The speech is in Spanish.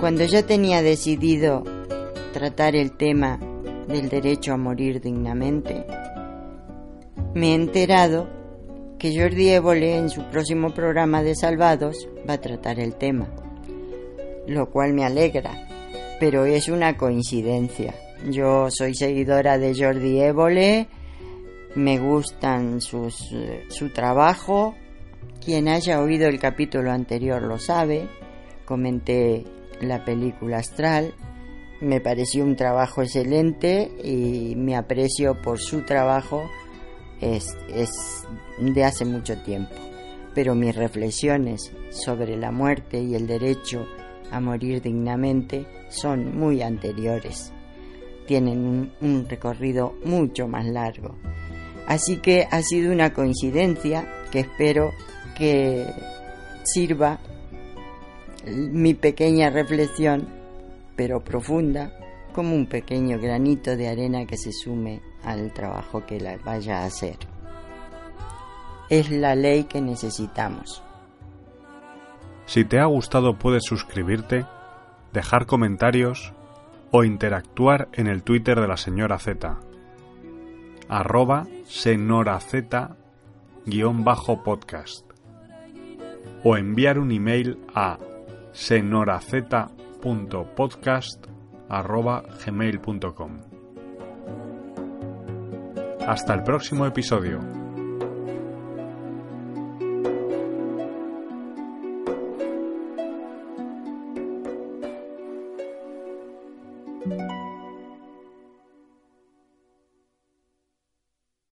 Cuando ya tenía decidido tratar el tema del derecho a morir dignamente, me he enterado que Jordi Évole en su próximo programa de Salvados va a tratar el tema, lo cual me alegra, pero es una coincidencia. Yo soy seguidora de Jordi Évole, me gustan sus, su trabajo, quien haya oído el capítulo anterior lo sabe, comenté la película Astral, me pareció un trabajo excelente y mi aprecio por su trabajo es, es de hace mucho tiempo. Pero mis reflexiones sobre la muerte y el derecho a morir dignamente son muy anteriores. Tienen un, un recorrido mucho más largo. Así que ha sido una coincidencia que espero que sirva mi pequeña reflexión, pero profunda, como un pequeño granito de arena que se sume al trabajo que la vaya a hacer. Es la ley que necesitamos. Si te ha gustado puedes suscribirte, dejar comentarios o interactuar en el Twitter de la señora Z, arroba senoraz guion bajo podcast, o enviar un email a senoraz.podcast.gmail.com Hasta el próximo episodio.